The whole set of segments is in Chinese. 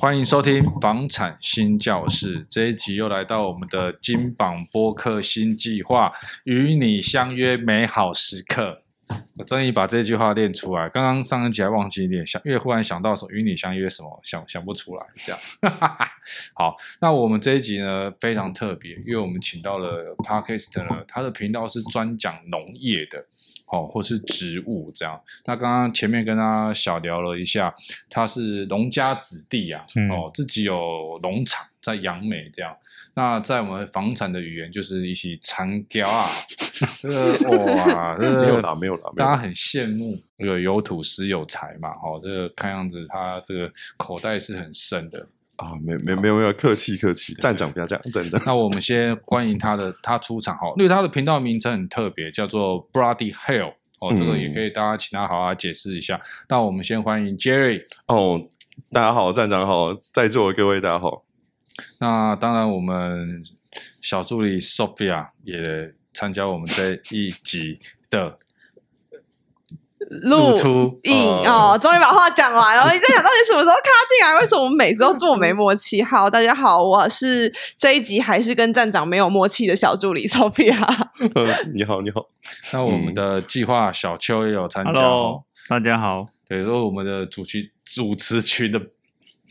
欢迎收听房产新教室，这一集又来到我们的金榜播客新计划，与你相约美好时刻。我终于把这句话练出来，刚刚上一集还忘记练，想因为忽然想到说与你相约什么，想想不出来，这样。好，那我们这一集呢非常特别，因为我们请到了 Podcast 呢，他的频道是专讲农业的。哦，或是植物这样。那刚刚前面跟他小聊了一下，他是农家子弟啊，嗯、哦，自己有农场在杨美这样。那在我们房产的语言就是一起长胶 啊，这个哇，这个、没有啦，没有啦，大家很羡慕这个有土石有财嘛，哦，这个看样子他这个口袋是很深的。啊，没没没有没有，客气客气，站长不要这样，真的。那我们先欢迎他的他出场哈，因为他的频道名称很特别，叫做 Bloody Hell 哦，这个也可以大家请他好好解释一下。嗯、那我们先欢迎 Jerry 哦，大家好，站长好，在座的各位大家好。那当然，我们小助理 Sophia 也参加我们这一集的。录影哦，终于把话讲完了。你在想到底什么时候卡进来？为什么我们每次都这么没默契？好，大家好，我是这一集还是跟站长没有默契的小助理 Sophia。你好，你好。那我们的计划小邱也有参加。Hello，大家好。对，说我们的主群主持群的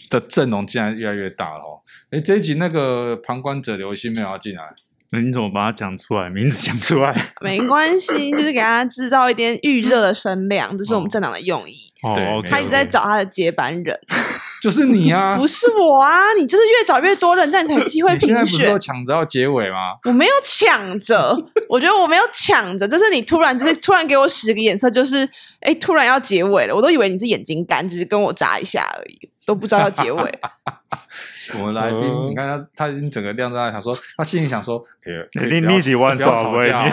的阵容竟然越来越大了哦。哎，这一集那个旁观者刘星没有要进来。那你怎么把它讲出来？名字讲出来，没关系，就是给他制造一点预热的声量，这是我们站长的用意。哦，对，他一直在找他的接班人，就是你啊，不是我啊，你就是越找越多人，这样才有机会评选。现在不是说抢着要结尾吗？我没有抢着，我觉得我没有抢着，就是你突然就是突然给我使个眼色，就是哎，突然要结尾了，我都以为你是眼睛干，只是跟我眨一下而已，都不知道要结尾。我们来宾，呃、你看他，他已经整个晾在那，想说，他心里想说，你你几万少位？你们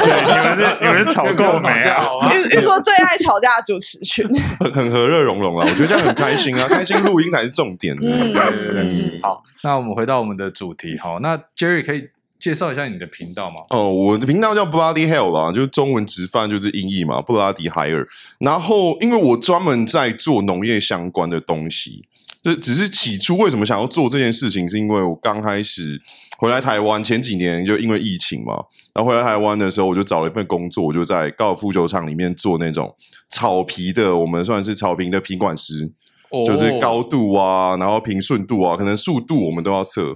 是你们是 吵够没啊？遇遇过最爱吵架的主持群，很 很和乐融融啊！我觉得这样很开心啊，开心录音才是重点。嗯，对对对。嗯、好，那我们回到我们的主题，好，那 Jerry 可以介绍一下你的频道吗？哦，我的频道叫 Bloody Hell 啦，就是中文直翻就是音译嘛，Bloody Hell。然后，因为我专门在做农业相关的东西。这只是起初为什么想要做这件事情，是因为我刚开始回来台湾前几年，就因为疫情嘛，然后回来台湾的时候，我就找了一份工作，我就在高尔夫球场里面做那种草皮的，我们算是草坪的品管师，就是高度啊，然后平顺度啊，可能速度我们都要测，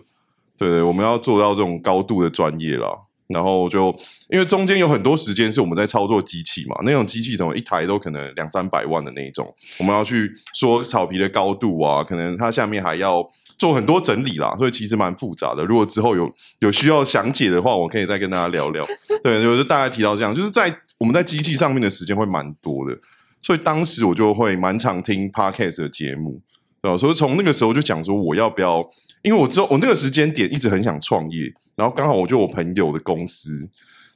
对对，我们要做到这种高度的专业啦。然后就因为中间有很多时间是我们在操作机器嘛，那种机器怎么一台都可能两三百万的那一种，我们要去说草皮的高度啊，可能它下面还要做很多整理啦，所以其实蛮复杂的。如果之后有有需要详解的话，我可以再跟大家聊聊。对，就是大概提到这样，就是在我们在机器上面的时间会蛮多的，所以当时我就会蛮常听 Podcast 的节目，对吧？所以从那个时候就讲说我要不要。因为我知道我那个时间点一直很想创业，然后刚好我就我朋友的公司，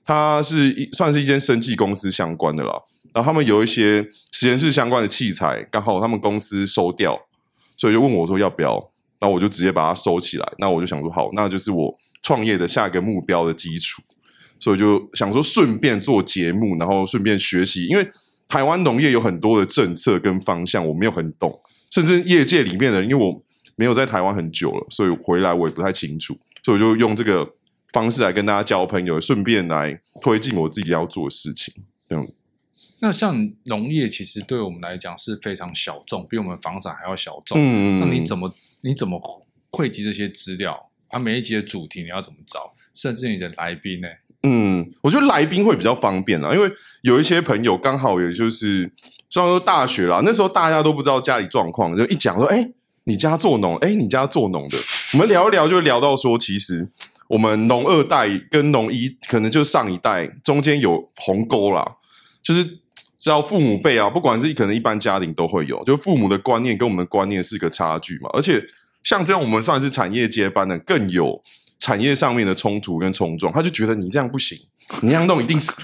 他是一算是一间生技公司相关的啦，然后他们有一些实验室相关的器材，刚好他们公司收掉，所以就问我说要不要，那我就直接把它收起来，那我就想说好，那就是我创业的下一个目标的基础，所以就想说顺便做节目，然后顺便学习，因为台湾农业有很多的政策跟方向我没有很懂，甚至业界里面的人，因为我。没有在台湾很久了，所以回来我也不太清楚，所以我就用这个方式来跟大家交朋友，顺便来推进我自己要做的事情。这样。那像农业其实对我们来讲是非常小众，比我们房产还要小众。嗯，那你怎么你怎么汇集这些资料？啊，每一集的主题你要怎么找？甚至你的来宾呢？嗯，我觉得来宾会比较方便啊，因为有一些朋友刚好也就是，虽然说大学啦，那时候大家都不知道家里状况，就一讲说，哎。你家做农？哎，你家做农的，我们聊一聊，就聊到说，其实我们农二代跟农一，可能就上一代中间有鸿沟啦，就是只要父母辈啊，不管是可能一般家庭都会有，就父母的观念跟我们的观念是一个差距嘛。而且像这样，我们算是产业接班的，更有产业上面的冲突跟冲撞。他就觉得你这样不行，你这样弄一定死。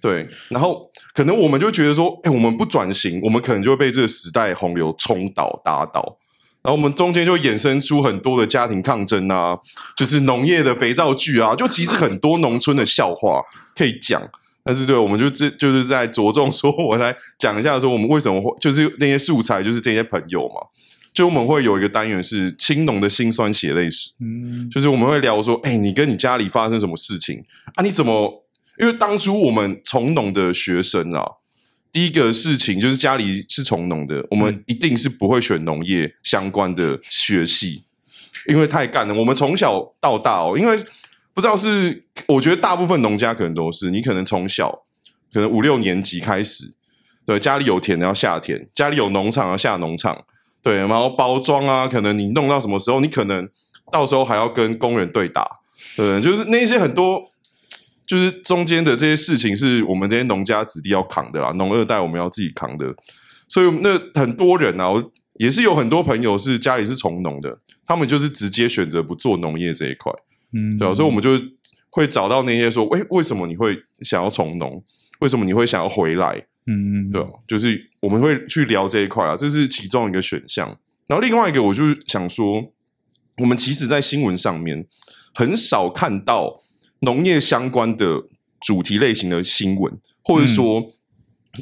对，然后可能我们就觉得说，哎，我们不转型，我们可能就会被这个时代洪流冲倒、打倒。然后我们中间就衍生出很多的家庭抗争啊，就是农业的肥皂剧啊，就其实很多农村的笑话可以讲。但是对，我们就这就是在着重说，我来讲一下说我们为什么会就是那些素材就是这些朋友嘛。就我们会有一个单元是青农的辛酸血泪史，嗯，就是我们会聊说，哎，你跟你家里发生什么事情啊？你怎么？因为当初我们从农的学生啊，第一个事情就是家里是从农的，我们一定是不会选农业相关的学系，因为太干了。我们从小到大哦，因为不知道是，我觉得大部分农家可能都是，你可能从小可能五六年级开始，对，家里有田要下田，家里有农场要下农场。对，然后包装啊，可能你弄到什么时候，你可能到时候还要跟工人对打，对，就是那些很多，就是中间的这些事情，是我们这些农家子弟要扛的啦，农二代我们要自己扛的，所以那很多人啊，我也是有很多朋友是家里是从农的，他们就是直接选择不做农业这一块，嗯，对，所以我们就会找到那些说，诶，为什么你会想要从农？为什么你会想要回来？嗯，对，就是我们会去聊这一块啊，这是其中一个选项。然后另外一个，我就想说，我们其实，在新闻上面很少看到农业相关的主题类型的新闻，或者说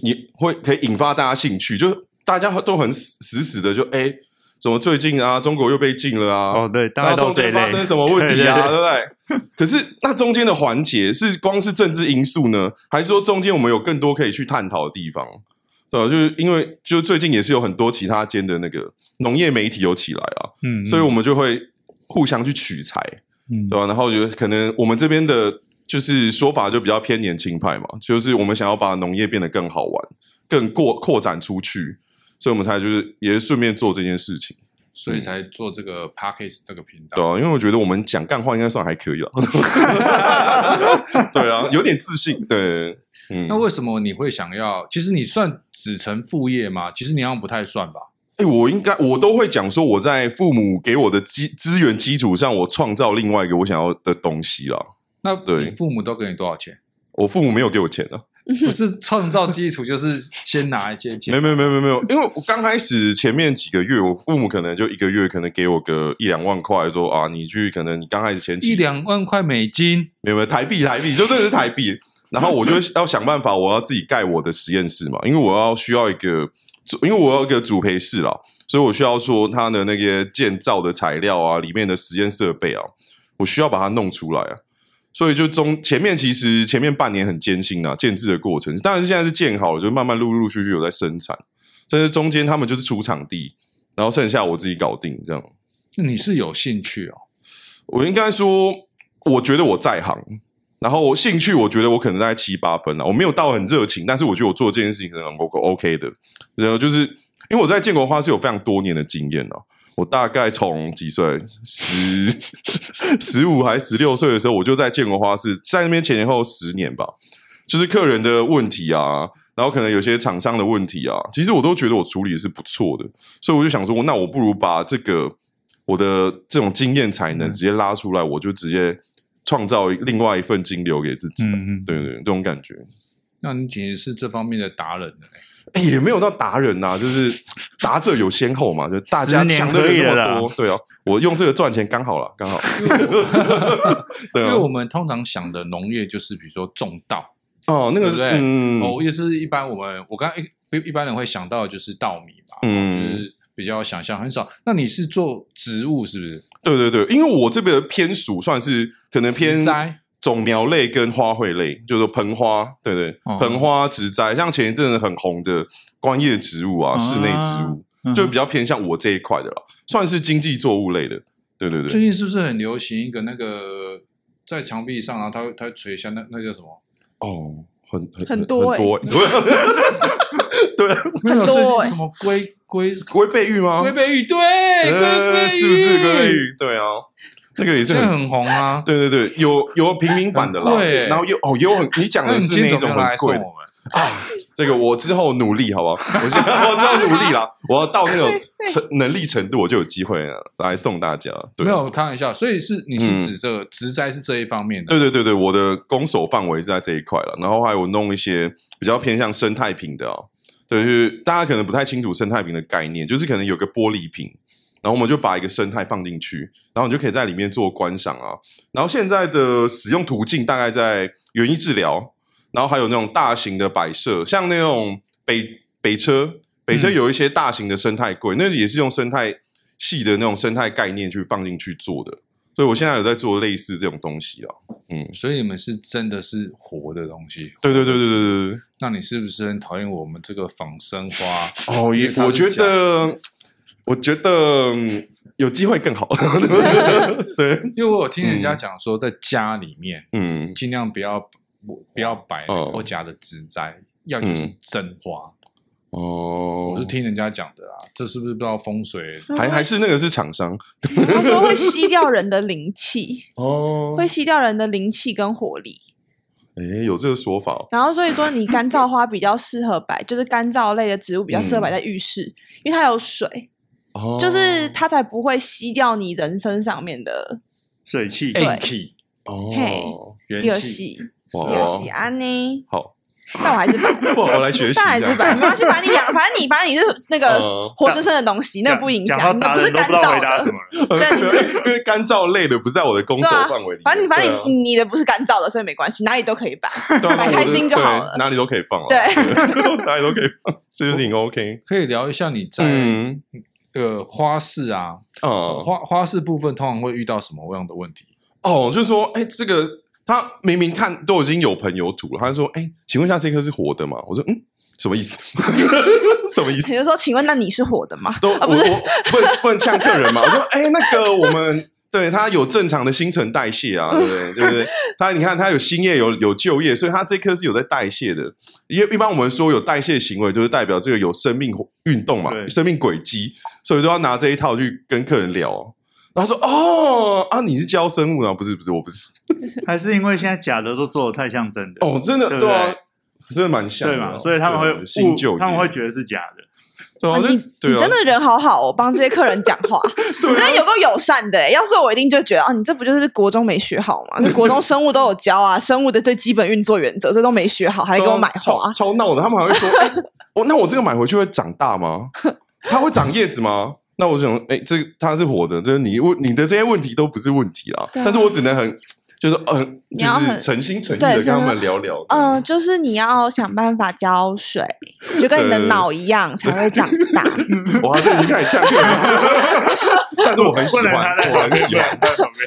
你会可以引发大家兴趣，就是大家都很死死死的就哎。怎么最近啊，中国又被禁了啊？哦，对，大概都这类。中间发生什么问题啊？对不对？可是那中间的环节是光是政治因素呢，还是说中间我们有更多可以去探讨的地方？对吧？就是因为就最近也是有很多其他间的那个农业媒体有起来啊，嗯，所以我们就会互相去取材，嗯，对吧？然后就可能我们这边的就是说法就比较偏年轻派嘛，就是我们想要把农业变得更好玩，更过扩展出去。所以我们才就是也是顺便做这件事情，所以才做这个 Parkes 这个频道。对啊，因为我觉得我们讲干话应该算还可以了。对啊，有点自信。对，嗯。那为什么你会想要？其实你算子承父业吗？其实你好像不太算吧。哎、欸，我应该我都会讲说，我在父母给我的基资源基础上，我创造另外一个我想要的东西啦。那对，父母都给你多少钱？我父母没有给我钱啊。不是创造基础，就是先拿一些钱。没没没没没有，因为我刚开始前面几个月，我父母可能就一个月可能给我个一两万块，说啊，你去可能你刚开始前期一两万块美金，没有没有台币台币，就真的是台币。然后我就要想办法，我要自己盖我的实验室嘛，因为我要需要一个，因为我有一个主培室啦，所以我需要说它的那些建造的材料啊，里面的实验设备啊，我需要把它弄出来啊。所以就中前面其实前面半年很艰辛啊，建制的过程。当然现在是建好了，就慢慢陆陆续续有在生产。但是中间他们就是出场地，然后剩下我自己搞定这样。那你是有兴趣哦？我应该说，我觉得我在行，然后我兴趣，我觉得我可能大概七八分了。我没有到很热情，但是我觉得我做这件事情可能 OK 的。然后就是因为我在建国花是有非常多年的经验哦。我大概从几岁，十十五还是十六岁的时候，我就在建国花市，在那边前前后后十年吧。就是客人的问题啊，然后可能有些厂商的问题啊，其实我都觉得我处理是不错的，所以我就想说，那我不如把这个我的这种经验才能直接拉出来，嗯、我就直接创造另外一份金流给自己。嗯嗯，对，对对，这种感觉。那你简直是这方面的达人了。欸、也没有到达人呐、啊，就是达者有先后嘛，就大家抢的人那么多，对啊，我用这个赚钱刚好了，刚好。对啊，因为我们通常想的农业就是比如说种稻哦，那个是对，嗯，哦，也是一般我们我刚一一般人会想到的就是稻米嘛，嗯，就是比较想象很少。那你是做植物是不是？对对对，因为我这边的偏属算是可能偏栽。种苗类跟花卉类，就是盆花，对对，哦、盆花植栽，像前一阵子很红的观叶植物啊，室内植物，啊、就比较偏向我这一块的了，算是经济作物类的，对对对。最近是不是很流行一个那个在墙壁上，然后它它垂下那那叫什么？哦，很很很多、欸、很多、欸，对，没有最近什么龟龟龟背玉吗？龟背玉，对，龟背玉，是不是龟背玉？对啊。那个也是很，很红啊！对对对，有有平民版的啦，对，然后又哦，有很你讲的是那种很贵的啊。这个我之后努力好不好？我先我之后努力啦，我要到那种程能力程度，我就有机会来送大家。对，没有开玩笑，所以是你是指这个植栽是这一方面的？对对对对，我的攻守范围是在这一块了，然后还有弄一些比较偏向生态瓶的啊。对，就是大家可能不太清楚生态瓶的概念，就是可能有个玻璃瓶。然后我们就把一个生态放进去，然后你就可以在里面做观赏啊。然后现在的使用途径大概在园艺治疗，然后还有那种大型的摆设，像那种北北车、北车有一些大型的生态柜，那也是用生态系的那种生态概念去放进去做的。所以我现在有在做类似这种东西啊。嗯，所以你们是真的是活的东西。对对对对对对对。那你是不是很讨厌我们这个仿生花？哦，也我觉得，我觉得有机会更好。对，因为我有听人家讲说，在家里面，嗯，尽量不要不不要摆我家的植栽，嗯、要就是真花。哦，我是听人家讲的啦，这是不是不知道风水？还还是那个是厂商？他说会吸掉人的灵气 哦，会吸掉人的灵气跟活力。哎，有这个说法。然后所以说，你干燥花比较适合摆，就是干燥类的植物比较适合摆在浴室，嗯、因为它有水，哦，就是它才不会吸掉你人身上面的水气。对，哦，嘿，有戏，有戏安呢。好。但我还是摆，我 我来学习。但还是摆，没关系，反正你养，反正你，反正你是那个活生生的东西，那不影响，那不是干燥的。对，因为干燥类的不在我的工作范围里。反正你，反正你你的不是干燥的，所以没关系，哪里都可以摆，摆开心就好了。哪里都可以放，对，哪里都可以放，这就 是你 OK。可以聊一下你在呃花市啊，嗯，花花市部分通常会遇到什么样的问题？哦，就是说，哎，这个。他明明看都已经有盆有土了，他就说：“哎、欸，请问一下，这棵是活的吗？”我说：“嗯，什么意思？什么意思？”你就说：“请问，那你是活的吗？”都、啊、不是，我不能不能呛客人嘛？我说：“哎、欸，那个我们对他有正常的新陈代谢啊，对不对？对不对？他你看，他有新叶有有旧叶，所以他这棵是有在代谢的。因为一般我们说有代谢行为，就是代表这个有生命运动嘛，对生命轨迹，所以都要拿这一套去跟客人聊。”然后说：“哦啊，你是教生物的？不是不是，我不是。还是因为现在假的都做的太像真的哦，真的对啊，真的蛮像的，对嘛？所以他们会新旧，他们会觉得是假的。你你真的人好好，我帮这些客人讲话，你真的有够友善的。要是我一定就觉得啊，你这不就是国中没学好吗？这国中生物都有教啊，生物的最基本运作原则，这都没学好，还给我买花，超闹的。他们还会说：哦，那我这个买回去会长大吗？它会长叶子吗？”那我想，哎，这他是活的，就是你问你的这些问题都不是问题啦。但是我只能很，就是嗯，就是诚心诚意的跟他们聊聊。嗯，就是你要想办法浇水，就跟你的脑一样才会长大。哇，这已经开始呛了。但是我很喜欢，我很喜欢。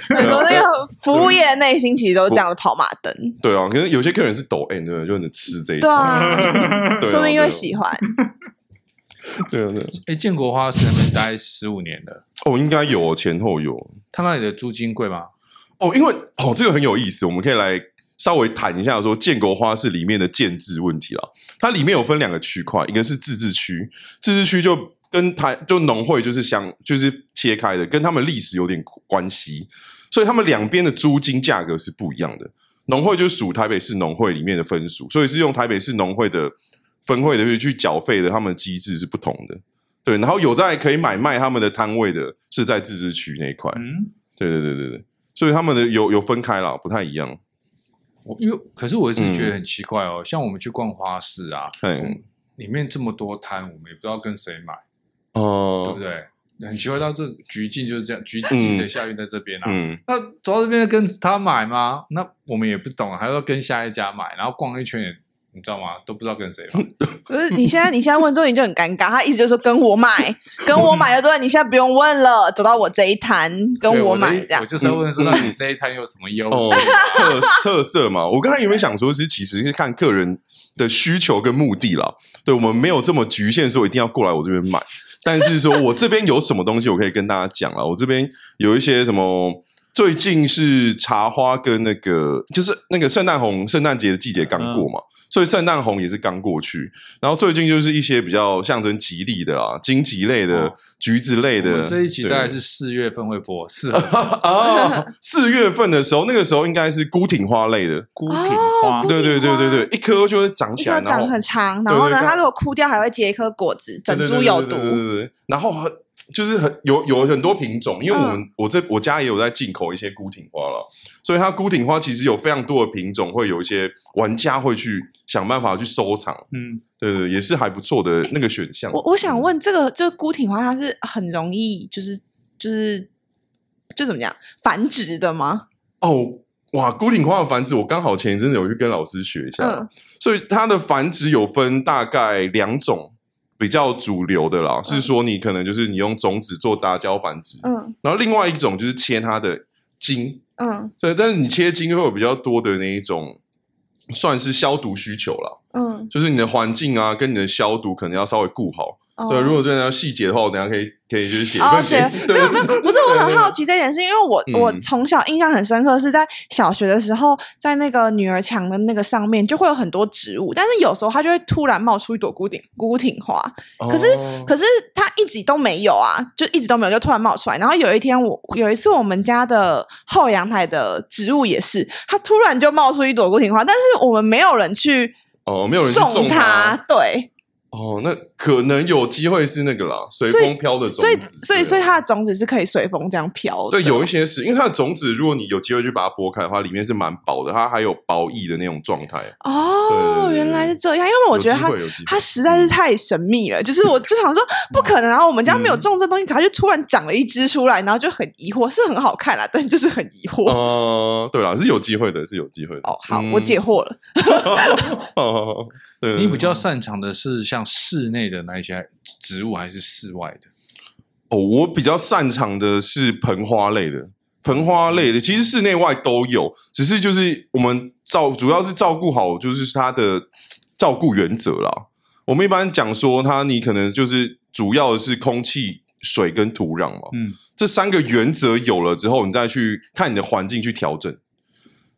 很多那个服务业的内心其实都这样的跑马灯。对啊，可是有些客人是抖 M 的，就能吃这一套。对啊，说不定因为喜欢。对啊，对。哎，建国花市那边待十五年了，哦，应该有前后有。他那里的租金贵吗？哦，因为哦，这个很有意思，我们可以来稍微谈一下说建国花市里面的建制问题了。它里面有分两个区块，一个是自治区，自治区就跟台就农会就是相就是切开的，跟他们历史有点关系，所以他们两边的租金价格是不一样的。农会就属台北市农会里面的分属，所以是用台北市农会的。分会的去缴费的，他们的机制是不同的，对。然后有在可以买卖他们的摊位的，是在自治区那一块。嗯，对对对对对，所以他们的有有分开了，不太一样。我因为可是我一直觉得很奇怪哦，嗯、像我们去逛花市啊，嗯嘿，里面这么多摊，我们也不知道跟谁买，哦、嗯，对不对？很奇怪，到这橘径就是这样，橘径的下运在这边啊，嗯，那走到这边跟他买吗？那我们也不懂，还要跟下一家买，然后逛一圈也。你知道吗？都不知道跟谁买。不是，你现在你现在问之后你就很尴尬。他一直就是说跟我买，跟我买的对，你现在不用问了，走到我这一摊跟我买这样。我就是要问说，那你这一摊有什么优势、特特色嘛？我刚才有没有想说，是其实是看客人的需求跟目的啦。对，我们没有这么局限，说一定要过来我这边买。但是说我这边有什么东西，我可以跟大家讲了。我这边有一些什么。最近是茶花跟那个，就是那个圣诞红，圣诞节的季节刚过嘛，嗯、所以圣诞红也是刚过去。然后最近就是一些比较象征吉利的啊，荆棘类的、哦、橘子类的。这一期大概是四月份会播，四月 啊，四月份的时候，那个时候应该是孤挺花类的，孤挺花，对对对对对，一颗就会长起来，一颗长很长，然后呢，它如果枯掉还会结一颗果子，整株有毒，对对对，然后很。就是很有有很多品种，因为我们、嗯、我这我家也有在进口一些孤挺花了，所以它孤挺花其实有非常多的品种，会有一些玩家会去想办法去收藏，嗯，对对，也是还不错的那个选项。我我想问，这个这个孤挺花它是很容易就是就是就怎么讲繁殖的吗？哦，哇，孤挺花的繁殖，我刚好前一阵子有去跟老师学一下，嗯、所以它的繁殖有分大概两种。比较主流的啦，是说你可能就是你用种子做杂交繁殖，嗯，然后另外一种就是切它的茎，嗯。对，但是你切茎会有比较多的那一种，算是消毒需求啦，嗯，就是你的环境啊跟你的消毒可能要稍微顾好。哦对，如果真的要细节的话，我等下可以可以就是写。哦，写对没有没有，不是 我很好奇这件事，因为我、嗯、我从小印象很深刻，是在小学的时候，在那个女儿墙的那个上面就会有很多植物，但是有时候它就会突然冒出一朵孤顶孤挺花，可是、哦、可是它一直都没有啊，就一直都没有，就突然冒出来。然后有一天我有一次我们家的后阳台的植物也是，它突然就冒出一朵孤挺花，但是我们没有人去哦，没有人送它，对。哦，那可能有机会是那个啦，随风飘的种子，所以所以所以它的种子是可以随风这样飘的。对，有一些是因为它的种子，如果你有机会去把它剥开的话，里面是蛮薄的，它还有薄翼的那种状态。哦，原来是这样，因为我觉得它它实在是太神秘了，就是我就想说不可能，然后我们家没有种这东西，它就突然长了一只出来，然后就很疑惑，是很好看啦，但就是很疑惑。哦，对啦，是有机会的，是有机会的。哦，好，我解惑了。哦，你比较擅长的是像室内的那一些植物，还是室外的？哦，我比较擅长的是盆花类的，盆花类的其实室内外都有，只是就是我们照主要是照顾好，就是它的照顾原则啦。我们一般讲说，它你可能就是主要的是空气、水跟土壤嘛，嗯，这三个原则有了之后，你再去看你的环境去调整，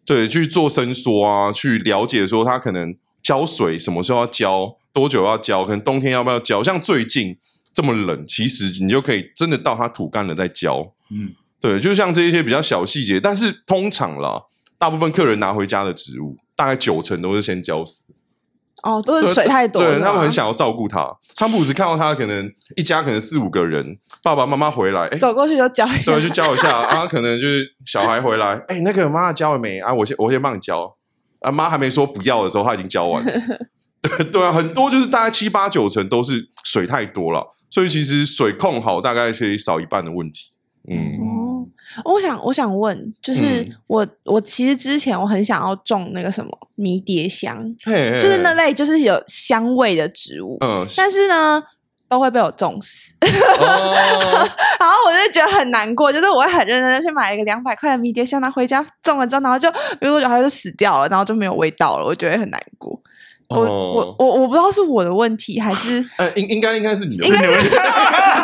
对，去做伸缩啊，去了解说它可能浇水什么时候要浇。多久要浇？可能冬天要不要浇？像最近这么冷，其实你就可以真的到它土干了再浇。嗯，对，就像这一些比较小细节，但是通常啦，大部分客人拿回家的植物，大概九成都是先浇死。哦，都是水太多了。对，他们很想要照顾它。仓普时看到他，可能一家可能四五个人，爸爸妈妈回来，哎，走过去就浇一下，对，就浇一下 啊。可能就是小孩回来，哎，那个妈浇了没啊？我先我先帮你浇。啊，妈还没说不要的时候，他已经浇完了。对啊，很多就是大概七八九成都是水太多了，所以其实水控好大概可以少一半的问题。嗯，哦，我想我想问，就是我、嗯、我其实之前我很想要种那个什么迷迭香，嘿嘿就是那类就是有香味的植物，嗯，但是呢都会被我种死，哦、然后我就觉得很难过，就是我会很认真的去买一个两百块的迷迭香，拿回家种了之后，然后就没多久它就死掉了，然后就没有味道了，我觉得很难过。我、oh. 我我我不知道是我的问题还是呃应应该应该是你的问题，我不知道是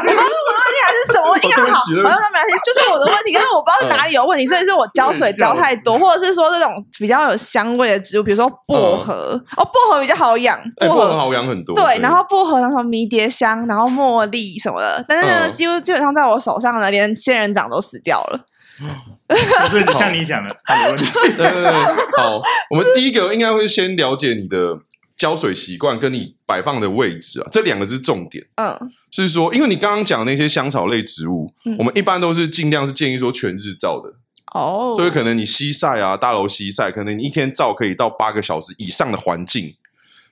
我的问题还是 什么，应该 好，好像没关系，就是我的问题，但是我不知道是哪里有问题，所以是我浇水浇太多，或者是说这种比较有香味的植物，比如说薄荷，uh. 哦，薄荷比较好养，薄荷、欸、好养很多，对，然后薄荷然后迷迭香，然后茉莉什么的，但是呢，uh. 几乎基本上在我手上呢连仙人掌都死掉了。不是像你讲的，他的问题。对对对，好，我们第一个应该会先了解你的。浇水习惯跟你摆放的位置啊，这两个是重点。嗯，是说，因为你刚刚讲的那些香草类植物，嗯、我们一般都是尽量是建议说全日照的。哦，所以可能你西晒啊，大楼西晒，可能你一天照可以到八个小时以上的环境，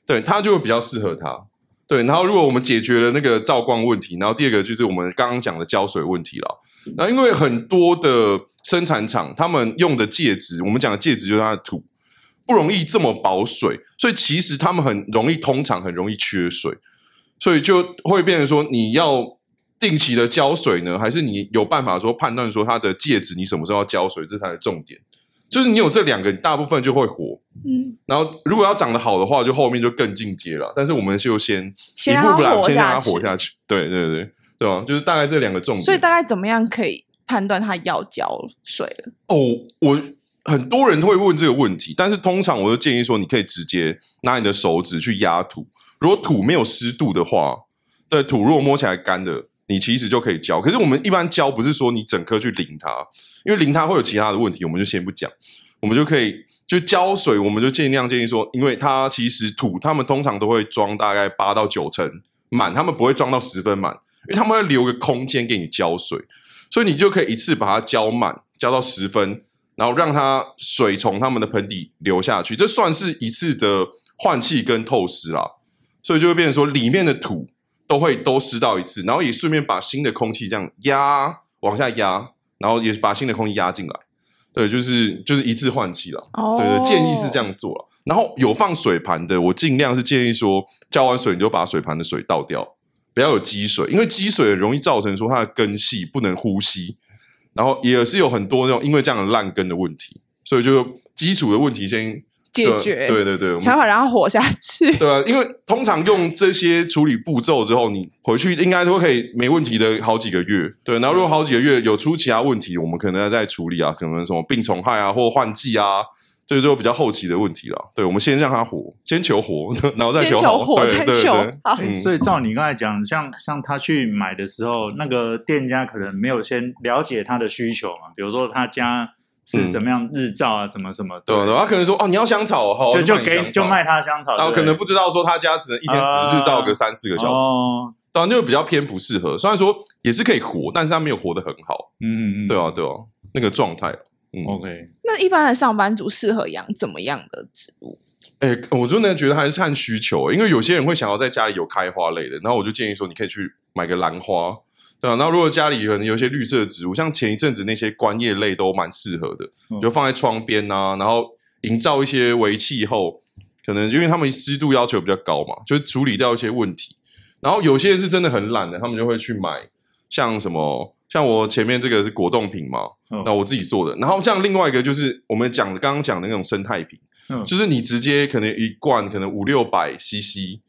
对，它就会比较适合它。对，然后如果我们解决了那个照光问题，然后第二个就是我们刚刚讲的浇水问题了。那因为很多的生产厂他们用的介质，我们讲的介质就是它的土。不容易这么保水，所以其实他们很容易，通常很容易缺水，所以就会变成说，你要定期的浇水呢，还是你有办法说判断说它的介质你什么时候要浇水，这才是重点。就是你有这两个，你大部分就会活。嗯，然后如果要长得好的话，就后面就更进阶了。但是我们就先一步步来，先让它活下去。对对对对吧？就是大概这两个重点。所以大概怎么样可以判断它要浇水了？哦，我。很多人会问这个问题，但是通常我都建议说，你可以直接拿你的手指去压土。如果土没有湿度的话，对，土如果摸起来干的，你其实就可以浇。可是我们一般浇不是说你整颗去淋它，因为淋它会有其他的问题，我们就先不讲。我们就可以就浇水，我们就尽量建议说，因为它其实土，他们通常都会装大概八到九成满，他们不会装到十分满，因为他们会留个空间给你浇水，所以你就可以一次把它浇满，浇到十分。然后让它水从他们的盆底流下去，这算是一次的换气跟透湿啦，所以就会变成说里面的土都会都湿到一次，然后也顺便把新的空气这样压往下压，然后也把新的空气压进来，对，就是就是一次换气了。哦，对对，建议是这样做了。然后有放水盘的，我尽量是建议说浇完水你就把水盘的水倒掉，不要有积水，因为积水容易造成说它的根系不能呼吸，然后也是有很多那种因为这样的烂根的问题，所以就基础的问题先解决。对对对，才会让它活下去。对啊，因为通常用这些处理步骤之后，你回去应该都可以没问题的好几个月。对，然后如果好几个月有出其他问题，我们可能要再处理啊，可能什么病虫害啊，或换季啊。所以就比较后期的问题了。对，我们先让它活，先求活，然后再求好。活再求好。所以照你刚才讲，像像他去买的时候，那个店家可能没有先了解他的需求嘛。比如说他家是什么样日照啊，什么什么。对，他可能说哦，你要香草，好，就就给就卖他香草。然后可能不知道说他家只能一天只日照个三四个小时，当然就比较偏不适合。虽然说也是可以活，但是他没有活得很好。嗯嗯嗯，对啊对啊，那个状态。嗯，OK。那一般的上班族适合养怎么样的植物？哎、欸，我真的觉得还是看需求，因为有些人会想要在家里有开花类的，然后我就建议说，你可以去买个兰花，对啊。然后如果家里可能有一些绿色的植物，像前一阵子那些观叶类都蛮适合的，嗯、就放在窗边啊，然后营造一些微气候，可能因为他们湿度要求比较高嘛，就处理掉一些问题。然后有些人是真的很懒的，他们就会去买像什么。像我前面这个是果冻瓶嘛，那、哦、我自己做的。然后像另外一个就是我们讲的刚刚讲的那种生态瓶，嗯、就是你直接可能一罐可能五六百 CC，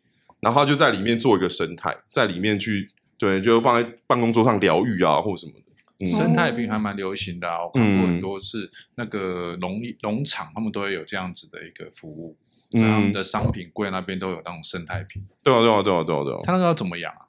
然后就在里面做一个生态，在里面去对，就放在办公桌上疗愈啊或什么的。嗯、生态瓶还蛮流行的啊，我看过很多是那个农农场，他们都会有这样子的一个服务，嗯、他们的商品柜那边都有那种生态瓶。对啊对啊对啊对啊对啊，他那个要怎么养啊？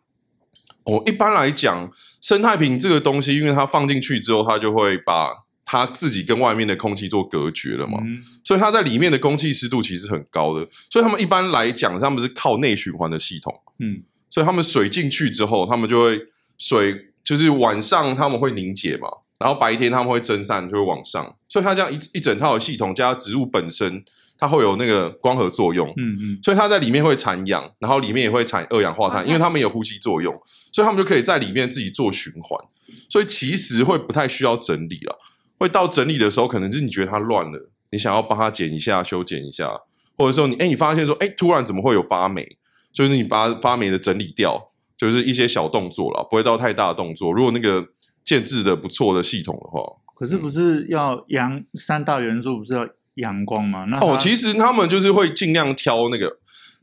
哦，一般来讲，生态瓶这个东西，因为它放进去之后，它就会把它自己跟外面的空气做隔绝了嘛，嗯、所以它在里面的空气湿度其实很高的。所以他们一般来讲，他们是靠内循环的系统，嗯，所以他们水进去之后，他们就会水就是晚上他们会凝结嘛，然后白天他们会蒸散，就会往上。所以它这样一一整套的系统加植物本身。它会有那个光合作用，嗯嗯，所以它在里面会产氧，然后里面也会产二氧化碳，因为它们有呼吸作用，所以他们就可以在里面自己做循环，所以其实会不太需要整理了。会到整理的时候，可能是你觉得它乱了，你想要帮它剪一下、修剪一下，或者说你哎，你发现说哎，突然怎么会有发霉，就是你把发霉的整理掉，就是一些小动作了，不会到太大的动作。如果那个建置的不错的系统的话，可是不是要阳三大元素，不是要？阳光吗，那哦，其实他们就是会尽量挑那个，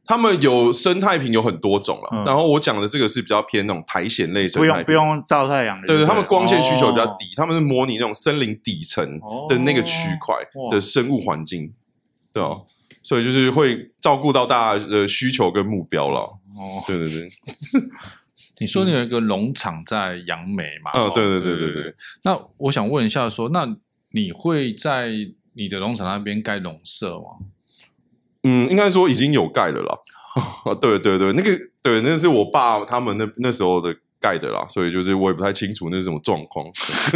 他们有生态瓶有很多种了。嗯、然后我讲的这个是比较偏那种苔藓类生态瓶，不用不用照太阳的。对对，他们光线需求比较低，哦、他们是模拟那种森林底层的那个区块的生物环境，哦、对啊，所以就是会照顾到大家的需求跟目标了。哦，对对对。你说你有一个农场在杨梅嘛？嗯，对对对对对。那我想问一下说，说那你会在？你的农场那边盖农舍吗？嗯，应该说已经有盖了啦。对对对，那个对，那是我爸他们那那时候的盖的啦，所以就是我也不太清楚那是什么状况。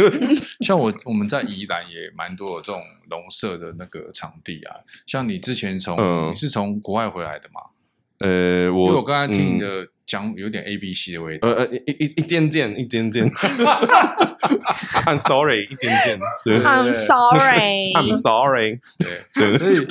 像我我们在宜兰也蛮多有这种农舍的那个场地啊。像你之前从、嗯、你是从国外回来的吗？呃，我我刚才听你的。嗯讲有点 A B C 的味道，呃呃，一一一点点，一点点。I'm sorry，一点点。I'm sorry，I'm sorry。对对，所以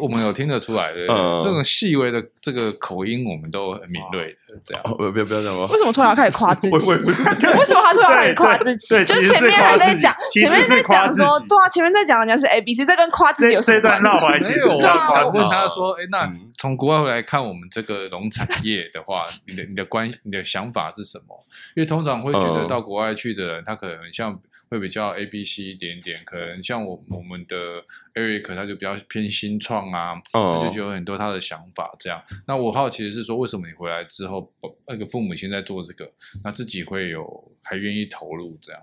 我们有听得出来的，这种细微的这个口音，我们都很敏锐的。这样，不要不要这样。为什么突然开始夸自己？为什么他突然开始夸自己？就前面还在讲，前面在讲说，对啊，前面在讲人家是 A B C，这跟夸自己有什么关系？没有啊，我问他说，哎，那从国外回来看我们这个农产业的话。你的你的关你的想法是什么？因为通常会觉得到国外去的人，他可能像会比较 A B C 一点点，可能像我我们的 Eric，他就比较偏新创啊，他就觉得有很多他的想法这样。那我好奇的是说，为什么你回来之后，那个父母亲在做这个，那自己会有还愿意投入这样？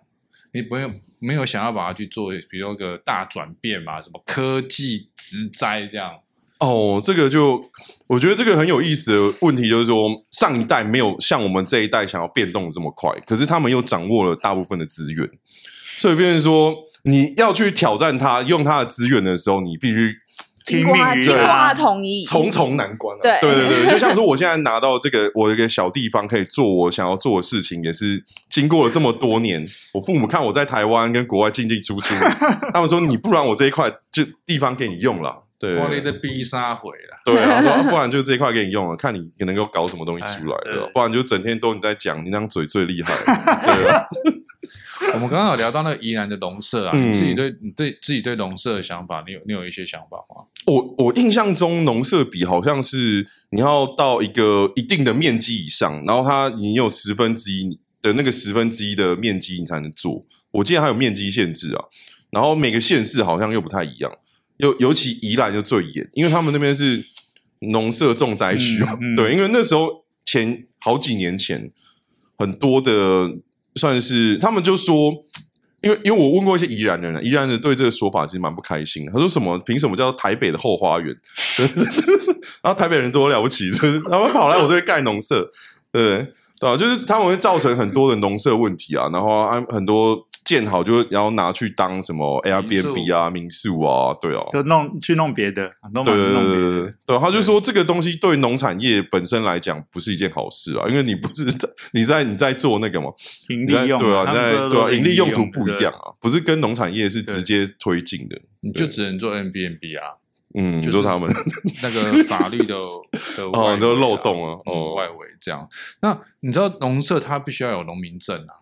你不用没有想要把它去做，比如一个大转变嘛？什么科技植栽这样？哦，这个就我觉得这个很有意思的问题，就是说上一代没有像我们这一代想要变动这么快，可是他们又掌握了大部分的资源，所以变成说你要去挑战他用他的资源的时候，你必须听命于经过他同意，重重难关啊。对对对对，就像说我现在拿到这个我一个小地方可以做我想要做的事情，也是经过了这么多年，我父母看我在台湾跟国外进进出出，他们说你不然我这一块就地方给你用了。对，我你的逼杀回了。对啊，说 不然就这一块给你用了，看你能够搞什么东西出来，哎、对吧？不然就整天都你在讲，你那张嘴最厉害。对啊。我们刚刚有聊到那个宜兰的农舍啊，嗯、你自己对你对自己对农舍的想法，你有你有一些想法吗？我我印象中农舍比好像是你要到一个一定的面积以上，然后它你有十分之一的那个十分之一的面积你才能做。我记得还有面积限制啊，然后每个县市好像又不太一样，尤尤其宜兰就最严，因为他们那边是农舍重灾区嘛，嗯嗯、对，因为那时候前好几年前很多的。算是他们就说，因为因为我问过一些宜兰人了，宜兰人对这个说法其实蛮不开心。他说什么？凭什么叫台北的后花园？然后台北人多了不起，就是他们跑来我这边盖农舍，对。对啊，就是他们会造成很多的农舍问题啊，然后啊很多建好就然后拿去当什么 Airbnb 啊民宿啊，对哦、啊，就弄去弄别的，弄对对对对对，他就说这个东西对农产业本身来讲不是一件好事啊，因为你不是在你在你在做那个嘛，盈利用对啊，在对啊，盈利用途不一样啊，不是跟农产业是直接推进的，你就只能做 Airbnb 啊。嗯，就说他们 那个法律的的哦，都漏洞啊，哦，外围这样。那你知道农舍它必须要有农民证啊？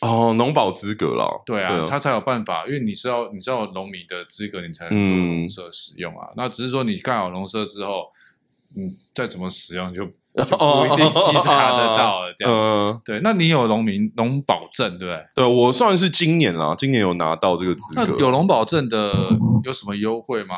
哦，农保资格了。对啊，他才有办法，因为你是要你知道农民的资格，你才能做农舍使用啊。那只是说你盖好农舍之后，你，再怎么使用 就不一定稽查得到了。这样，对。那你有农民农保证，对不对？对，我算是今年啦，今年有拿到这个资格。那有农保证的有什么优惠吗？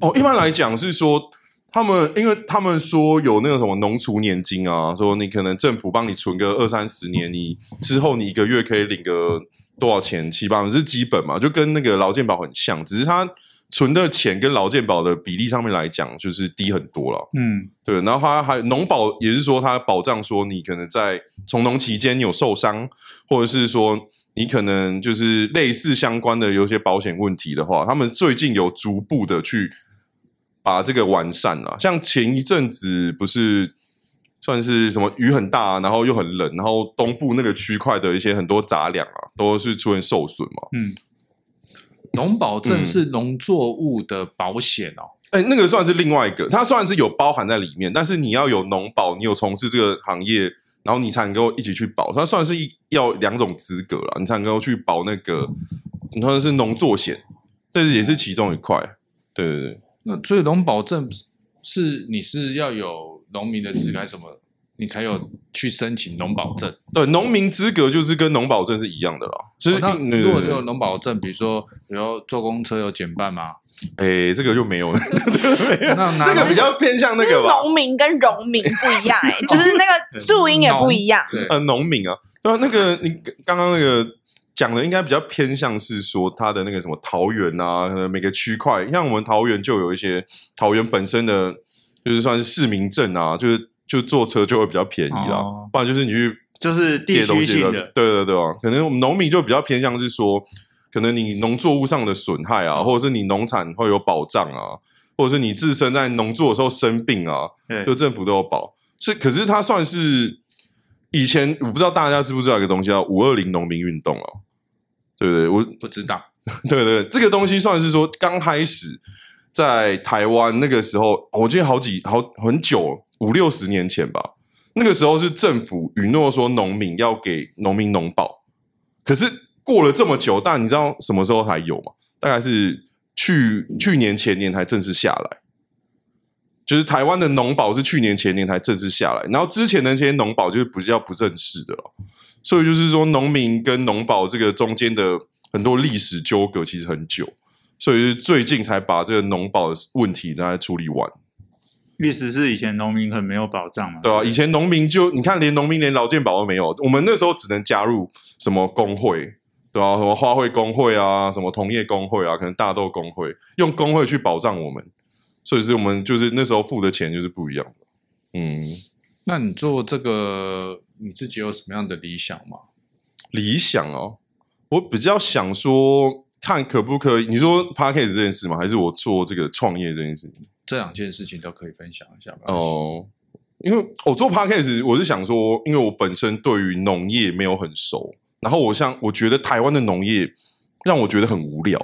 哦，一般来讲是说，他们因为他们说有那个什么农储年金啊，说你可能政府帮你存个二三十年，你之后你一个月可以领个多少钱，七八万是基本嘛，就跟那个劳健保很像，只是他存的钱跟劳健保的比例上面来讲，就是低很多了。嗯，对，然后他还农保也是说，他保障说你可能在从农期间你有受伤，或者是说。你可能就是类似相关的有些保险问题的话，他们最近有逐步的去把这个完善了。像前一阵子不是算是什么雨很大，然后又很冷，然后东部那个区块的一些很多杂粮啊，都是出现受损嘛。嗯，农保证是农作物的保险哦。哎、嗯欸，那个算是另外一个，它算是有包含在里面，但是你要有农保，你有从事这个行业。然后你才能够一起去保，它算是要两种资格了，你才能够去保那个，你说的是农作险，但是也是其中一块。对对对，那所以农保证是你是要有农民的资格还是什么，你才有去申请农保证？对，农民资格就是跟农保证是一样的啦。所以、哦、那如果你有农保证，比如说，比如坐公车有减半吗？哎，这个就没有了，这个比较偏向那个吧。农民跟农民不一样，哎，就是那个注音也不一样。呃，农民啊，对啊，那个你刚刚那个讲的应该比较偏向是说他的那个什么桃园啊，可能每个区块，像我们桃园就有一些桃园本身的，就是算是市民证啊，就是就坐车就会比较便宜啦。不然就是你去就是地区性的，对对对啊，可能我们农民就比较偏向是说。可能你农作物上的损害啊，或者是你农产会有保障啊，或者是你自身在农作的时候生病啊，就政府都有保。是，可是它算是以前我不知道大家知不知道一个东西叫五二零农民运动哦、啊，对不对？我不知道，对对，这个东西算是说刚开始在台湾那个时候，我记得好几好很久五六十年前吧，那个时候是政府允诺说农民要给农民农保，可是。过了这么久，但你知道什么时候才有吗？大概是去去年前年才正式下来，就是台湾的农保是去年前年才正式下来，然后之前的那些农保就是比较不正式的了，所以就是说农民跟农保这个中间的很多历史纠葛其实很久，所以是最近才把这个农保的问题大概处理完。意思是以前农民很没有保障嘛？对啊，以前农民就你看，连农民连劳健保都没有，我们那时候只能加入什么工会。对啊，什么花卉工会啊，什么同业工会啊，可能大豆工会用工会去保障我们，所以是我们就是那时候付的钱就是不一样的。嗯，那你做这个你自己有什么样的理想吗？理想哦，我比较想说，看可不可以？你说 Podcast 这件事吗？还是我做这个创业这件事情？这两件事情都可以分享一下吧。哦，因为我做 Podcast，我是想说，因为我本身对于农业没有很熟。然后我像我觉得台湾的农业让我觉得很无聊，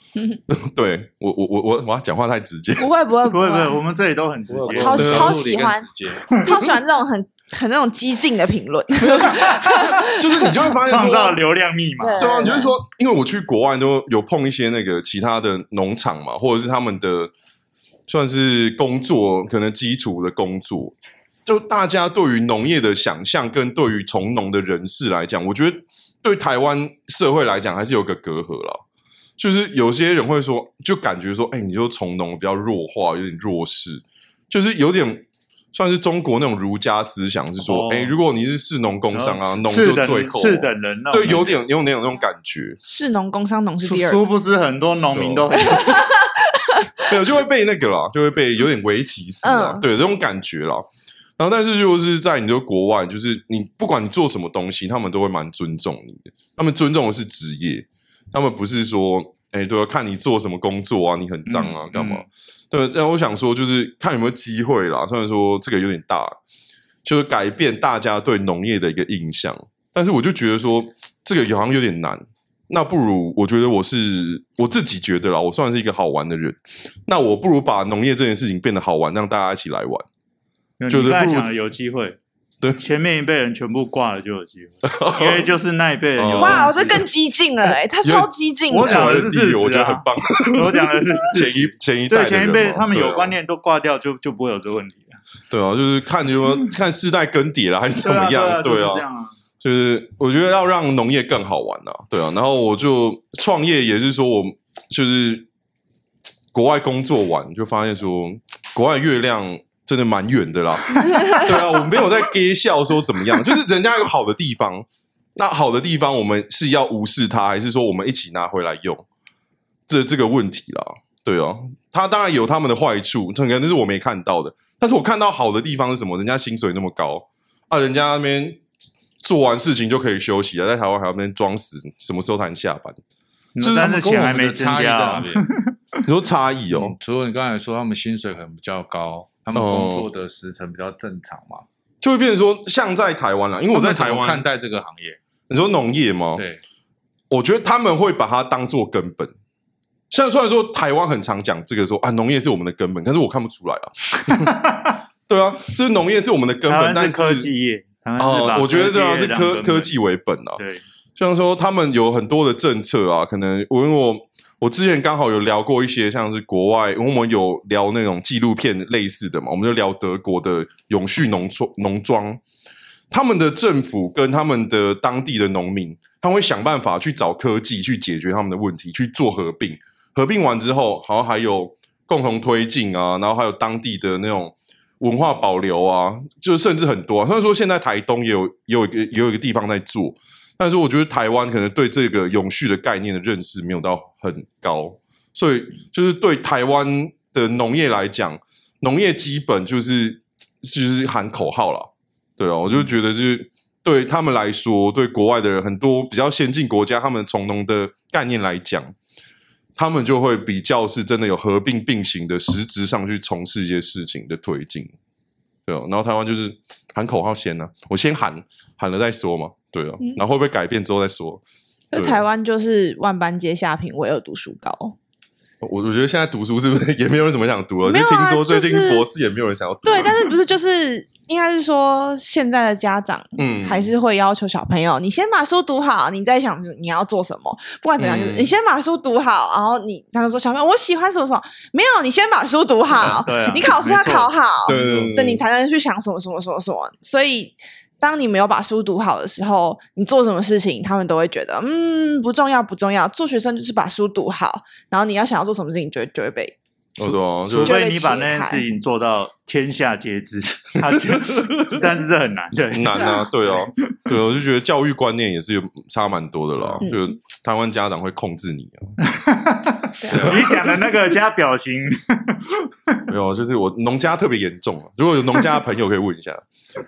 对我我我我我要讲话太直接，不会不会不会。不会，我们这里都很直接，超超喜欢超喜欢这种很很那种激进的评论。就是你就会发现说创造流量密码。对啊，就是说，因为我去国外都有碰一些那个其他的农场嘛，或者是他们的算是工作，可能基础的工作，就大家对于农业的想象跟对于从农的人士来讲，我觉得对台湾社会来讲还是有个隔阂了。就是有些人会说，就感觉说，哎，你就从农比较弱化，有点弱势，就是有点算是中国那种儒家思想，是说，哎，如果你是士农工商啊，农就最后，是等人，对，有点有点有那种感觉。士农工商，农是第二。殊不知很多农民都很，对，就会被那个啦，就会被有点围歧视啦，对，这种感觉啦。然后，但是就是在你的国外，就是你不管你做什么东西，他们都会蛮尊重你的，他们尊重的是职业。他们不是说，哎，对，看你做什么工作啊，你很脏啊，干嘛？对，但我想说，就是看有没有机会啦。虽然说这个有点大，就是改变大家对农业的一个印象，但是我就觉得说，这个好像有点难。那不如，我觉得我是我自己觉得啦，我算是一个好玩的人。那我不如把农业这件事情变得好玩，让大家一起来玩。就是不如有机会。对，前面一辈人全部挂了就有机会，因为就是那一辈人有。哇，我这更激进了哎，他超激进。我讲的是事实，我觉得很棒。我讲的是 前一前一代，对前一辈他们有观念都挂掉，就就不会有这个问题了。对啊，就是看什么看世代更迭了还是怎么样？对啊，就是我觉得要让农业更好玩呐，对啊。然后我就创业，也是说我就是国外工作完就发现说国外月亮。真的蛮远的啦，对啊，我没有在憋笑说怎么样，就是人家有好的地方，那好的地方我们是要无视它，还是说我们一起拿回来用？这这个问题啦，对啊，他当然有他们的坏处，可能是我没看到的，但是我看到好的地方是什么？人家薪水那么高啊，人家那边做完事情就可以休息了，在台湾还要那边装死，什么时候才能下班？就是但是钱还没增加，你说差异哦、嗯？除了你刚才说他们薪水可能比较高。他们工作的时程比较正常嘛，嗯、就会变成说，像在台湾啦，因为我在台湾看待这个行业，你说农业吗？对，我觉得他们会把它当做根本。像虽然说台湾很常讲这个说啊，农业是我们的根本，但是我看不出来啊。对啊，就是农业是我们的根本，但是科技业啊，我觉得这样是科科技为本啊。对，像说他们有很多的政策啊，可能我因为我。我之前刚好有聊过一些，像是国外，我们有聊那种纪录片类似的嘛，我们就聊德国的永续农庄农庄，他们的政府跟他们的当地的农民，他会想办法去找科技去解决他们的问题，去做合并，合并完之后，好像还有共同推进啊，然后还有当地的那种文化保留啊，就甚至很多啊，虽然说现在台东也有也有一个也有一个地方在做。但是我觉得台湾可能对这个永续的概念的认识没有到很高，所以就是对台湾的农业来讲，农业基本就是就是喊口号啦。对啊，我就觉得就是对他们来说，对国外的人很多比较先进国家，他们从农的概念来讲，他们就会比较是真的有合并并行的实质上去从事一些事情的推进。对哦，然后台湾就是喊口号先呢、啊，我先喊喊了再说嘛。对啊，然后会不会改变之后再说？那、嗯、台湾就是万般皆下品，唯有读书高。我我觉得现在读书是不是 也没有人怎么想读了？啊、就听说最近博士也没有人想要读。对，但是不是就是应该是说现在的家长，嗯，还是会要求小朋友，你先把书读好，你再想你要做什么。不管怎样，就是你先把书读好，然后你他就说小朋友我喜欢什么什么，没有，你先把书读好，对啊，你考试要考好，对对对，对，你才能去想什么什么什么什么。所以。当你没有把书读好的时候，你做什么事情，他们都会觉得嗯不重要不重要。做学生就是把书读好，然后你要想要做什么事情，就会就会被。哦对啊，除非你把那件事情做到天下皆知，他就 但是这很难，对，很难啊，对啊，对，我就觉得教育观念也是有差蛮多的啦。嗯、就台湾家长会控制你啊。你讲的那个加表情，没有，就是我农家特别严重啊。如果有农家的朋友可以问一下。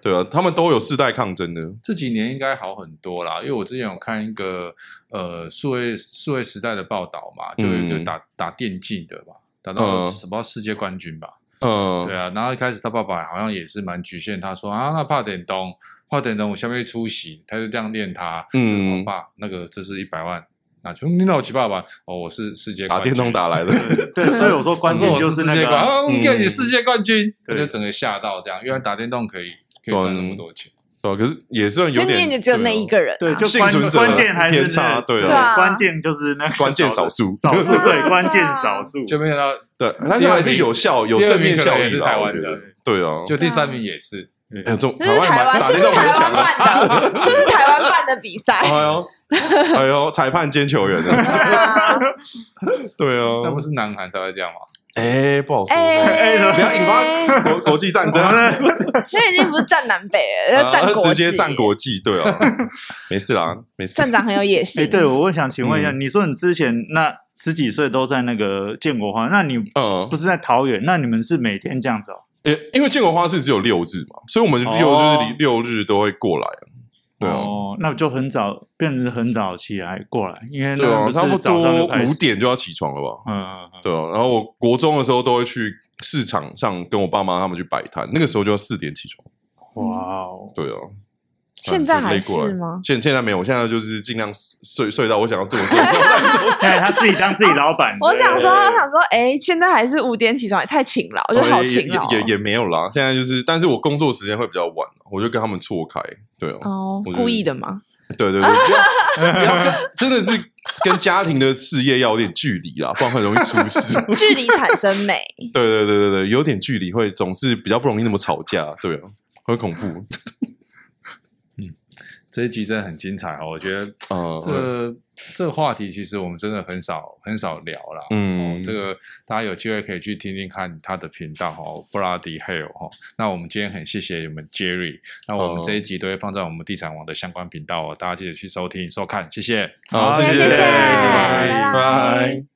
对啊，他们都有世代抗争的。这几年应该好很多啦，因为我之前有看一个呃数位数位时代的报道嘛，就有一个打、嗯、打电竞的嘛，打到什么世界冠军吧。嗯，对啊，然后一开始他爸爸好像也是蛮局限，他说啊，那怕点东，怕点东，我下面出席，他就这样练他。嗯，我爸那个这是一百万，那就你老七爸爸？哦，我是世界冠军打电动打来的，对，所以我说关键就是那个，哦，嗯给你世界冠军，他对。就整个吓到这样，原来打电动可以可以赚那么多钱。对吧？可是也算有点，也只有那一个人啊，对，就幸存者关键还是偏差那对啊。对啊。关键就是那个关键少数。少数 对，啊关键少数。就没想到，对，但是还是有效，有正面效益台湾的。对啊，就第三名也是，哎呀，这这是台湾台湾办的？是不是台湾办的比赛？哎呦，哎呦，裁判兼球员的，啊。对啊。那不，是南韩才会这样吗？哎，不好说，哎，不要引发国 国际战争啊，那已经不是战南北了，要战啊国际直接战国际，对啊，没事啦，没事。站长很有野心。哎，对，我想请问一下，嗯你说你之前那十几岁都在那个建国花，那你嗯不，是在桃园？那你们是每天这样子哦？因因为建国花市只有六日嘛，所以我们六哦日六日都会过来。对啊，哦，那就很早，变成很早起来过来，因为差不早上多五。点就要起床了吧？嗯，对啊，然后我国中的时候都会去市场上跟我爸妈他们去摆摊，那个时候就要四点起床。哇哦，对啊，现在还是吗？现现在没有，我现在就是尽量睡睡到我想要做的时候。现在他自己当自己老板。我想说，我想说，哎，现在还是五点起床，也太勤劳，我觉得好也勤劳哦。也也也没有啦，现在就是，但是我工作时间会比较晚，我就跟他们错开。对啊，哦我，觉得故意的吗？对对对，真的是跟家庭的事业要有点距离啦，不然很容易出事。距离产生美。对对对对对，有点距离会总是比较不容易那么吵架，对啊，很恐怖。这一集真的很精彩哦，我觉得嗯，这个这个话题其实我们真的很少很少聊啦。嗯哦，这个大家有机会可以去听听看他的频道哦，Bloody Hell 哈。那我们今天很谢谢你们 Jerry，那我们这一集都会放在我们地产王的相关频道哦，大家记得去收听收看，谢谢。好，好谢谢，谢谢拜拜拜拜。